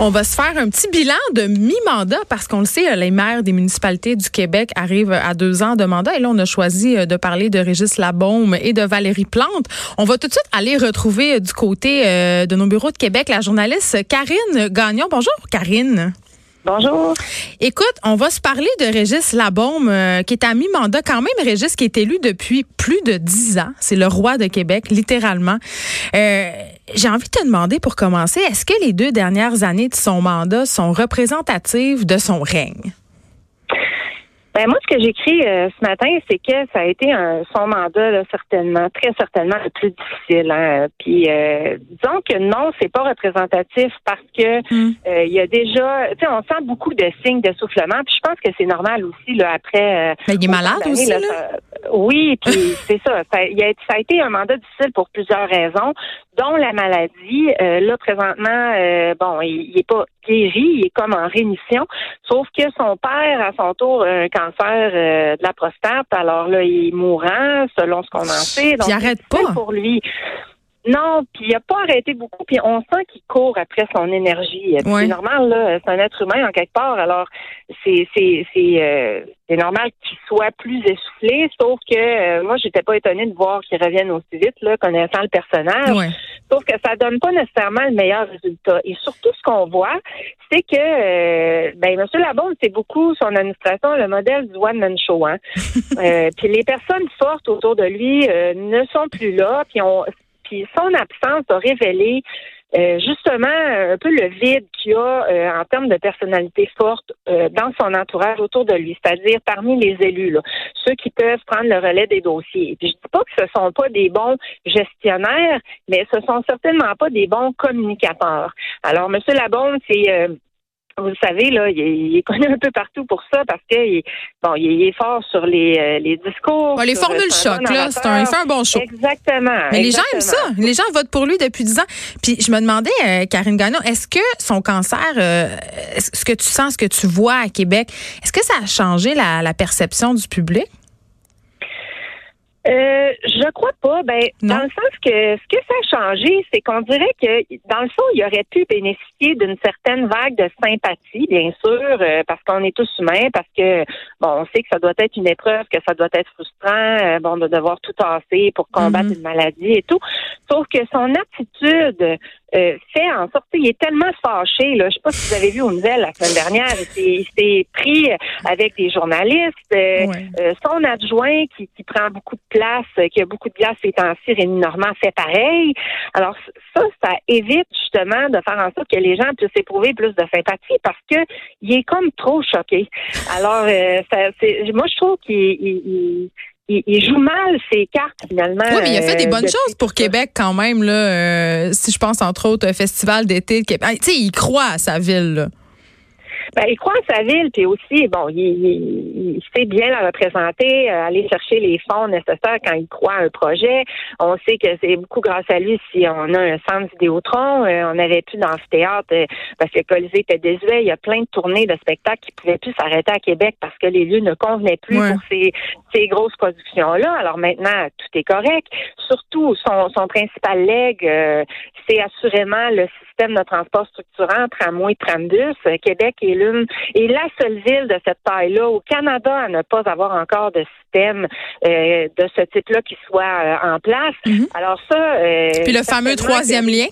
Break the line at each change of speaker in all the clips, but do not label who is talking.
On va se faire un petit bilan de mi-mandat parce qu'on le sait, les maires des municipalités du Québec arrivent à deux ans de mandat. Et là, on a choisi euh, de parler de Régis Labaume et de Valérie Plante. On va tout de suite aller retrouver euh, du côté euh, de nos bureaux de Québec la journaliste Karine Gagnon. Bonjour, Karine.
Bonjour.
Écoute, on va se parler de Régis Labaume, qui est à mi-mandat quand même. Régis qui est élu depuis plus de dix ans. C'est le roi de Québec, littéralement. Euh, j'ai envie de te demander pour commencer, est-ce que les deux dernières années de son mandat sont représentatives de son règne?
Ben moi, ce que j'écris euh, ce matin, c'est que ça a été un, son mandat certainement, très certainement le plus difficile. Hein. Puis euh, disons que non, c'est pas représentatif parce que hmm. euh, il y a déjà, tu sais, on sent beaucoup de signes d'essoufflement. Puis je pense que c'est normal aussi là après.
Euh, ben, il est malade aussi. Là,
oui, puis c'est ça. Ça a, ça a été un mandat difficile pour plusieurs raisons dont la maladie. Euh, là, présentement, euh, bon, il, n'est pas guéri, il est comme en rémission, sauf que son père, à son tour, un cancer euh, de la prostate. Alors là, il est mourant, selon ce qu'on en sait.
Donc, il arrête pas.
Pour lui. Non, puis il a pas arrêté beaucoup, puis on sent qu'il court après son énergie. C'est normal, là, c'est un être humain en quelque part. Alors, c'est c'est c'est euh, c'est normal qu'il soit plus essoufflé, sauf que euh, moi, j'étais pas étonnée de voir qu'il revienne aussi vite, là, connaissant le personnage. Sauf que ça donne pas nécessairement le meilleur résultat. Et surtout, ce qu'on voit, c'est que euh, ben, M. Labonde, c'est beaucoup son administration, le modèle du one-man show. Hein? euh, puis les personnes fortes autour de lui ne sont plus là, puis on son absence a révélé euh, justement un peu le vide qu'il y a euh, en termes de personnalité forte euh, dans son entourage autour de lui, c'est-à-dire parmi les élus, ceux qui peuvent prendre le relais des dossiers. je ne dis pas que ce sont pas des bons gestionnaires, mais ce sont certainement pas des bons communicateurs. Alors, M. Labonde, c'est vous le savez, là, il est, connu un peu partout pour ça parce que bon, il est fort sur les, euh, les discours.
les formules choc, là, c'est un, il fait un bon show.
Exactement.
Mais les gens aiment ça. Les gens votent pour lui depuis 10 ans. Puis je me demandais, euh, Karine Gagnon, est-ce que son cancer, euh, ce que tu sens, ce que tu vois à Québec, est-ce que ça a changé la, la perception du public?
Euh, je crois pas. Ben, dans le sens que ce que ça a changé, c'est qu'on dirait que dans le fond, il aurait pu bénéficier d'une certaine vague de sympathie, bien sûr, euh, parce qu'on est tous humains, parce que bon, on sait que ça doit être une épreuve, que ça doit être frustrant, euh, bon, de devoir tout tasser pour combattre mm-hmm. une maladie et tout. Sauf que son attitude euh, fait en sorte, il est tellement fâché. Là, je sais pas si vous avez vu aux nouvelles la semaine dernière, il s'est pris avec des journalistes. Euh, euh, son adjoint qui, qui, prend beaucoup de place, qui a beaucoup de place ces temps-ci, Rémi Normand, fait pareil. Alors ça, ça évite justement de faire en sorte que les gens puissent éprouver plus de sympathie parce que il est comme trop choqué. Alors, ça, moi, je trouve qu'il il, joue mal ses cartes finalement.
Oui, mais il a fait des euh, bonnes choses pour Québec quand même là. Euh, si je pense entre autres au festival d'été de Québec. Tu sais, il croit à sa ville. Là.
Ben, il croit en sa ville, puis aussi, bon, il, il, sait bien la représenter, euh, aller chercher les fonds nécessaires quand il croit à un projet. On sait que c'est beaucoup grâce à lui si on a un centre Vidéotron. Euh, on n'avait plus d'amphithéâtre euh, parce que Colisée était désuet. Il y a plein de tournées de spectacles qui pouvaient plus s'arrêter à Québec parce que les lieux ne convenaient plus pour ces, ces grosses productions-là. Alors maintenant, tout est correct. Surtout, son, son principal leg, c'est assurément le système de transport structurant, tramway, trambus. Québec est est la seule ville de cette taille-là au Canada à ne pas avoir encore de système euh, de ce type-là qui soit euh, en place. Mhm. Alors ça.
Euh, Puis le fameux troisième lien.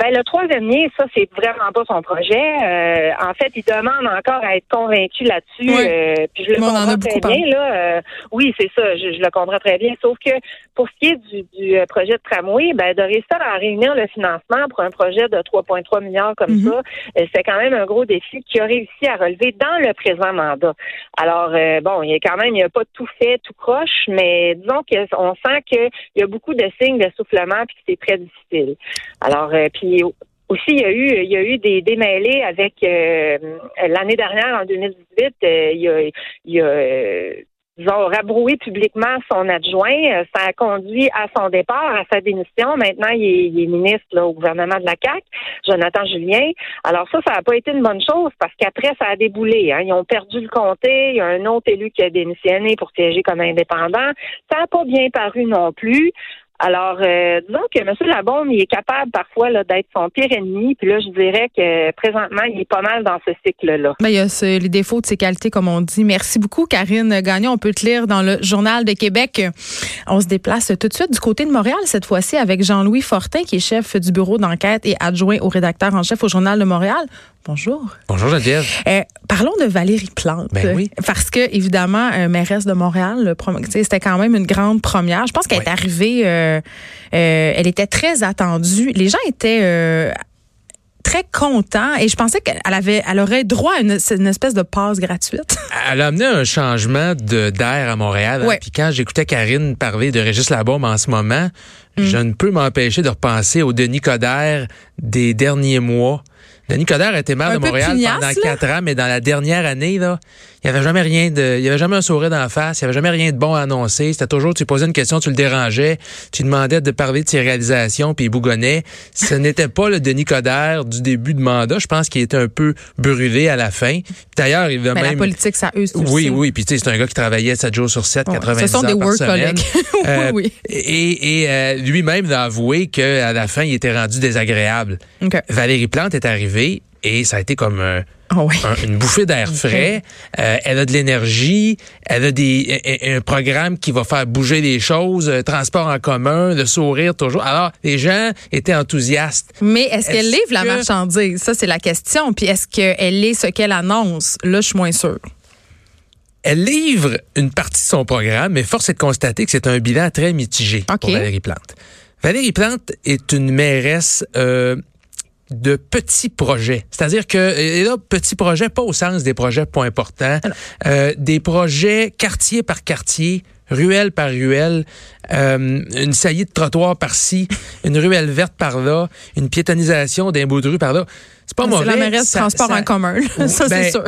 Ben le troisième lien, ça c'est vraiment pas son projet. Euh, en fait, il demande encore à être convaincu là-dessus. Euh, puis je le comprends très bien là. Euh, oui, c'est ça, je, le comprends très bien. Sauf que pour ce qui est du, du projet de tramway, ben de réussir à réunir le financement pour un projet de 3,3 milliards comme mhm. ça, c'est quand même un gros défi qui a réussi à relever dans le présent mandat. Alors bon, il y a quand même, il n'y a pas tout fait, tout croche, mais disons qu'on sent qu'il y a beaucoup de signes d'essoufflement puis que c'est très difficile. Alors puis aussi, il y a eu, il y a eu des démêlés avec euh, l'année dernière, en 2018, euh, il y a, il y a euh, rabroué publiquement son adjoint. Ça a conduit à son départ, à sa démission. Maintenant, il est, ministre au gouvernement de la CAC, Jonathan Julien. Alors ça, ça n'a pas été une bonne chose parce qu'après, ça a déboulé. Hein. Ils ont perdu le comté. Il y a un autre élu qui a démissionné pour siéger comme indépendant. Ça n'a pas bien paru non plus. Alors, euh, donc, M. Labombe, il est capable parfois d'être son pire ennemi. Puis là, je dirais que présentement, il est pas mal dans ce cycle-là.
Ben, il y a les défauts de ses qualités, comme on dit. Merci beaucoup, Karine Gagnon. On peut te lire dans le Journal de Québec. On se déplace tout de suite du côté de Montréal, cette fois-ci, avec Jean-Louis Fortin, qui est chef du bureau d'enquête et adjoint au rédacteur en chef au Journal de Montréal. Bonjour.
Bonjour Geneviève.
Euh, parlons de Valérie Plante.
Ben oui.
Parce que, évidemment, euh, mairesse de Montréal, c'était quand même une grande première. Je pense qu'elle est arrivée, euh, elle était très attendue. Les gens étaient très contents et je pensais qu'elle avait, elle aurait droit à une, espèce de passe gratuite.
Elle a amené un changement de d'air à Montréal. Hein. Puis quand j'écoutais Karine parler de Régis Labaume en ce moment, mm. je ne peux m'empêcher de repenser au Denis Coderre des derniers mois. Denis Coderre a été maire de Montréal pendant quatre ans, mais dans la dernière année, là, il n'y avait jamais rien de, il y avait jamais un sourire d'en face, il n'y avait jamais rien de bon à annoncer. C'était toujours, tu posais une question, tu le dérangeais, tu demandais de parler de ses réalisations, puis il bougonnait. Ce n'était pas le Denis Coderre du début de mandat. Je pense qu'il était un peu brûlé à la fin. D'ailleurs, il va
Mais
même.
La politique, ça use.
Oui, oui. Puis tu sais, c'est un gars qui travaillait 7 jours sur 7, ouais, 90 Ce sont des work collègues.
euh, oui,
Et, et euh, lui-même a avoué qu'à la fin, il était rendu désagréable.
Okay.
Valérie Plante est arrivée et ça a été comme un,
oh oui.
un, une bouffée d'air frais. Euh, elle a de l'énergie, elle a des un, un, programme qui va faire bouger les choses, euh, transport en commun, le sourire toujours. Alors les gens étaient enthousiastes.
Mais est-ce qu'elle livre la marchandise? Ça c'est la question. Puis est-ce qu'elle est ce qu'elle annonce? Là, je suis moins sûre.
Elle livre une partie de son programme, mais force est de constater que c'est un bilan très mitigé
okay.
pour Valérie Plante. Valérie Plante est une mairesse euh, de petits projets. C'est-à-dire que, et là, petits projets, pas au sens des projets pas importants, euh, des projets quartier par quartier, ruelle par ruelle, euh, une saillie de trottoir par-ci, une ruelle verte par-là, une piétonisation d'un bout de rue par-là. C'est pas mauvais.
C'est la mairesse de transport ça, en commun, ça
ben,
c'est sûr.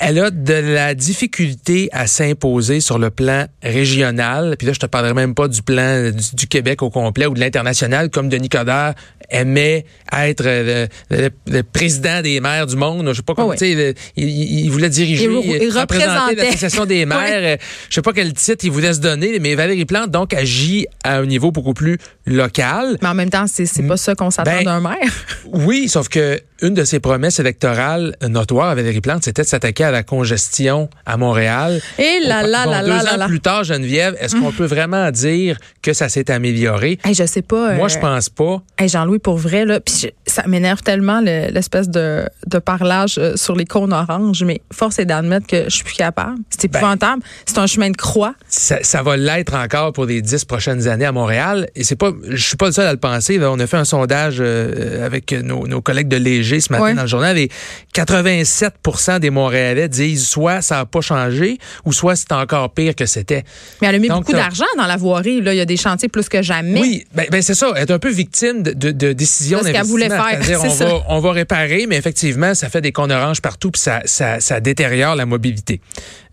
Elle a de la difficulté à s'imposer sur le plan régional. Puis là, je te parlerai même pas du plan du, du Québec au complet ou de l'international, comme Denis Coderre aimait être le, le, le, président des maires du monde. Je sais pas comment, oh oui. il, voulait diriger,
il, il
représenter l'association des maires. oui. Je sais pas quel titre il voulait se donner, mais Valérie Plante donc agit à un niveau beaucoup plus local.
Mais en même temps, c'est pas ça qu'on s'attend
ben,
d'un maire.
Oui, sauf que une de ses promesses électorales notoires à Valérie Plante, c'était de s'attaquer à la congestion à Montréal.
Et là, là,
bon,
là,
deux
là,
ans
là,
plus tard, Geneviève, est-ce qu'on peut vraiment dire que ça s'est amélioré?
Hey, je sais pas.
Moi,
euh,
je pense pas.
Hey, Jean-Louis, pour vrai, là, je, ça m'énerve tellement l'espèce de, de parlage euh, sur les cônes oranges, mais force est d'admettre que je suis plus capable. C'est épouvantable. Ben, c'est un chemin de croix.
Ça, ça va l'être encore pour les dix prochaines années à Montréal. Et c'est pas, je suis pas le seul à le penser. Là. On a fait un sondage euh, avec nos, nos, collègues de Léger ce matin
Ouais.
dans le journal et 87 des Montréalais disent soit ça n'a pas changé ou soit c'est encore pire que c'était.
Mais elle a mis
Donc,
beaucoup
t'as-
d'argent dans la voirie. Là. Il y a des chantiers plus que jamais.
Oui, ben, ben, c'est ça. Elle est un peu victime de, de, de décisions
De ce qu'elle voulait
d'investissement.
faire,
C'est-à-dire, on va, on va réparer, mais effectivement, ça fait des cônes oranges partout, puis ça, ça, ça détériore la mobilité.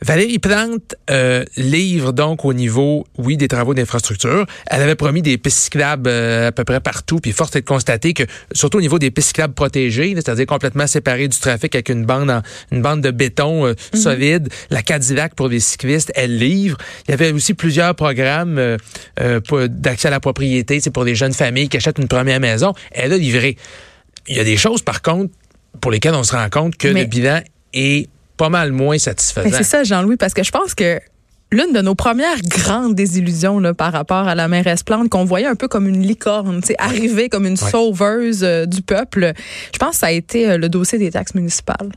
Valérie Plante euh, livre donc au niveau, oui, des travaux d'infrastructure. Elle avait promis des pistes cyclables euh, à peu près partout, puis force est de constater que, surtout au niveau des pistes cyclables protégées, c'est-à-dire complètement séparées du trafic avec une bande, en- une bande de béton euh, solide, la Cadillac pour les cyclistes, elle livre. Il y avait aussi plusieurs programmes euh, euh, d'accès à la propriété, c'est pour les jeunes familles qui achètent une première maison. Elle a livré. Il y a des choses, par contre, pour lesquelles on se rend compte que
Mais-
le bilan est pas mal moins satisfaisant.
Ben, c'est ça, Jean-Louis, parce que je pense que l'une de nos premières grandes désillusions là, par rapport à la mairesse Plante, qu'on voyait un peu comme une licorne, tu sais, arriver comme une
Ouais.
sauveuse euh, du peuple, je pense que ça a été euh, le dossier des taxes municipales.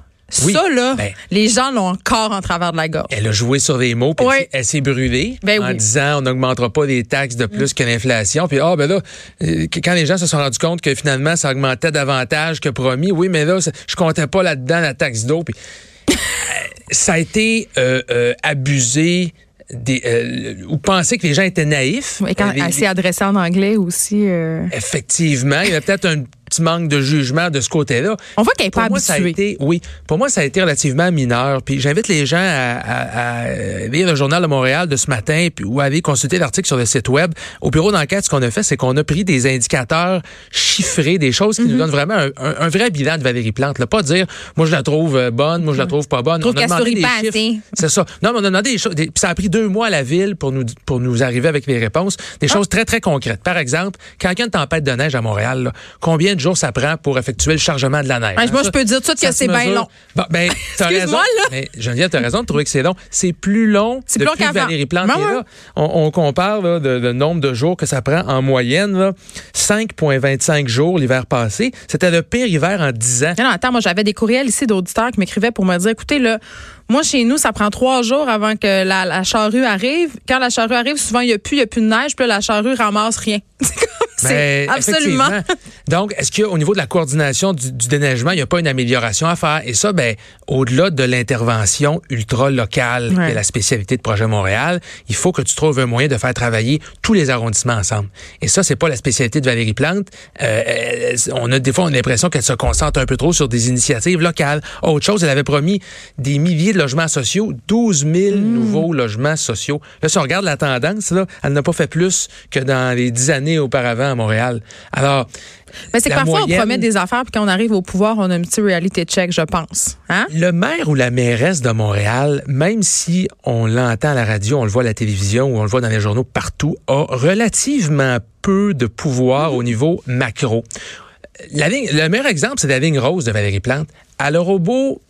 Oui.
Ça, là,
Ben.
les gens l'ont encore en travers de la gorge.
Elle a joué sur des mots, puis elle s'est- brûlée
Ben
en
oui.
disant on n'augmentera pas les taxes de plus que l'inflation. Puis ah ben là, euh, quand les gens se sont rendus compte que finalement ça augmentait davantage que promis, oui, mais là je comptais pas là-dedans la taxe d'eau. Puis ça a été euh, euh, abusé. Des, euh, ou penser que les gens étaient naïfs.
Et quand
Euh, les-
elle s'est adressée en anglais aussi.
Effectivement, il y avait peut-être un petit manque de jugement de ce côté-là.
On voit qu'elle n'est pas
moi, ça a
habituée.
été, oui, pour moi, ça a été relativement mineur. Puis j'invite les gens à, à- à lire le journal de Montréal de ce matin puis, ou à aller consulter l'article sur le site web. Au bureau d'enquête, ce qu'on a fait, c'est qu'on a pris des indicateurs chiffrés, des choses qui nous donnent vraiment un, un- un vrai bilan de Valérie Plante. Là. Pas dire, moi, je la trouve euh, bonne, moi, je la trouve pas bonne.
Trouve
On a demandé des
pas
chiffres. C'est ça. Non, mais on a demandé des choses. puis ça a pris deux mois à la ville pour nous, pour nous arriver avec les réponses. Des choses très, très concrètes. Par exemple, quand il y a une tempête de neige à Montréal, là, combien de jours ça prend pour effectuer le chargement de la neige?
Ouais,
Hein,
moi,
ça-
je peux dire tout de suite que c'est bien long.
Bon, ben, t'as raison.
Excuse-moi, là.
Mais Geneviève, t'as raison de trouver que c'est long. C'est plus long
C'est plus long
depuis que
qu'avant.
Valérie Plante
Ben
est
ouais.
là. On, on compare là, de, de nombre de jours que ça prend en moyenne. là. 5,25 jours l'hiver passé. C'était le pire hiver en 10 ans.
Non, non, attends, moi, j'avais des courriels ici d'auditeurs qui m'écrivaient pour me dire, écoutez, là, moi, chez nous, ça prend trois jours avant que la, la charrue arrive. Quand la charrue arrive, souvent, il n'y a plus, il a plus de neige, puis là, la charrue ramasse rien. C'est comme, c'est
Ben,
absolument.
Donc, est-ce qu'au niveau de la coordination du, du déneigement, il n'y a pas une amélioration à faire? Et ça, ben, au-delà de l'intervention ultra locale,
Ouais.
qui est la spécialité de Projet Montréal, il faut que tu trouves un moyen de faire travailler tous les arrondissements ensemble. Et ça, c'est pas la spécialité de Valérie Plante. Euh, on a des fois on a l'impression qu'elle se concentre un peu trop sur des initiatives locales. Autre chose, elle avait promis des milliers de logements sociaux, 12 000
Mm.
nouveaux logements sociaux. Là, si on regarde la tendance, là, elle n'a pas fait plus que dans les dix années auparavant à Montréal. Alors,
Mais c'est que parfois,
moyenne-
on promet des affaires, puis quand on arrive au pouvoir, on a un petit reality check, je pense. Hein?
Le maire ou la mairesse de Montréal, même si on l'entend à la radio, on le voit à la télévision ou on le voit dans les journaux partout, a relativement peu de pouvoir au niveau macro. La ligne, le meilleur exemple, c'est la ligne rose de Valérie Plante. Elle aura beau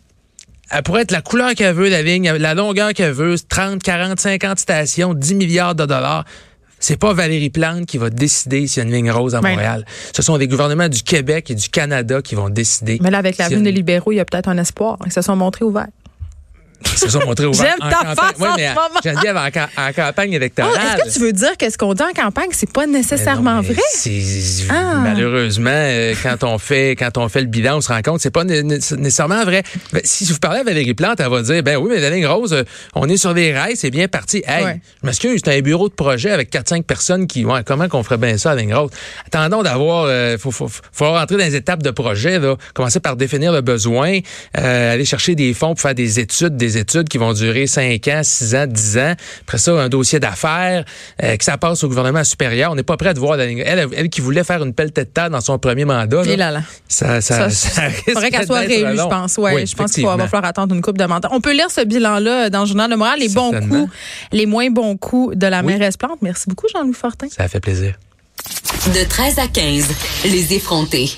elle pourrait être la couleur qu'elle veut, la ligne, la longueur qu'elle veut, 30, 40, 50 stations, 10 milliards de dollars. C'est pas Valérie Plante qui va décider s'il y a une ligne rose à
Ben.
Montréal. Ce sont les gouvernements du Québec et du Canada qui vont décider.
Mais là, avec la venue des libéraux, il y a peut-être un espoir. Ils se sont montrés ouverts.
Se sont montrés ouverts
J'aime ta
campagne.
face
Oui,
en
mais
ce moment.
En, ca- en campagne
Oh,
électorale.
Est-ce que tu veux dire que ce qu'on dit en campagne, c'est pas nécessairement
Mais non, mais
vrai?
c'est-
Ah.
Malheureusement, euh, quand on fait quand on fait le bilan, on se rend compte que c'est pas né- né- nécessairement vrai. Ben, si vous parlez à Valérie Plante, elle va dire ben oui, mais la ligne rose, euh, on est sur des rails, c'est bien parti. Hey,
Ouais.
je m'excuse, c'est un bureau de projet avec 4-5 personnes qui ouais, comment qu'on ferait bien ça à la ligne rose? Attendons d'avoir euh, faut, faut faut rentrer dans les étapes de projet là, commencer par définir le besoin, euh, aller chercher des fonds pour faire des études, des études qui vont durer 5 ans, 6 ans, 10 ans. Après ça, un dossier d'affaires, euh, que ça passe au gouvernement supérieur. On n'est pas prêt de voir la ligne. Elle, elle, qui voulait faire une pelle tête terre dans son premier mandat.
Et là, là.
Ça, ça,
Ça,
ça
Il faudrait qu'elle soit réélue, je pense. Ouais,
Oui,
je pense qu'il va falloir attendre une coupe de mandat. On peut lire ce bilan-là dans le journal de Montréal, les bons coups, les moins bons coups de la
Oui.
mairesse Plante. Merci beaucoup, Jean-Louis Fortin.
Ça fait plaisir.
De 13 à 15, les effrontés.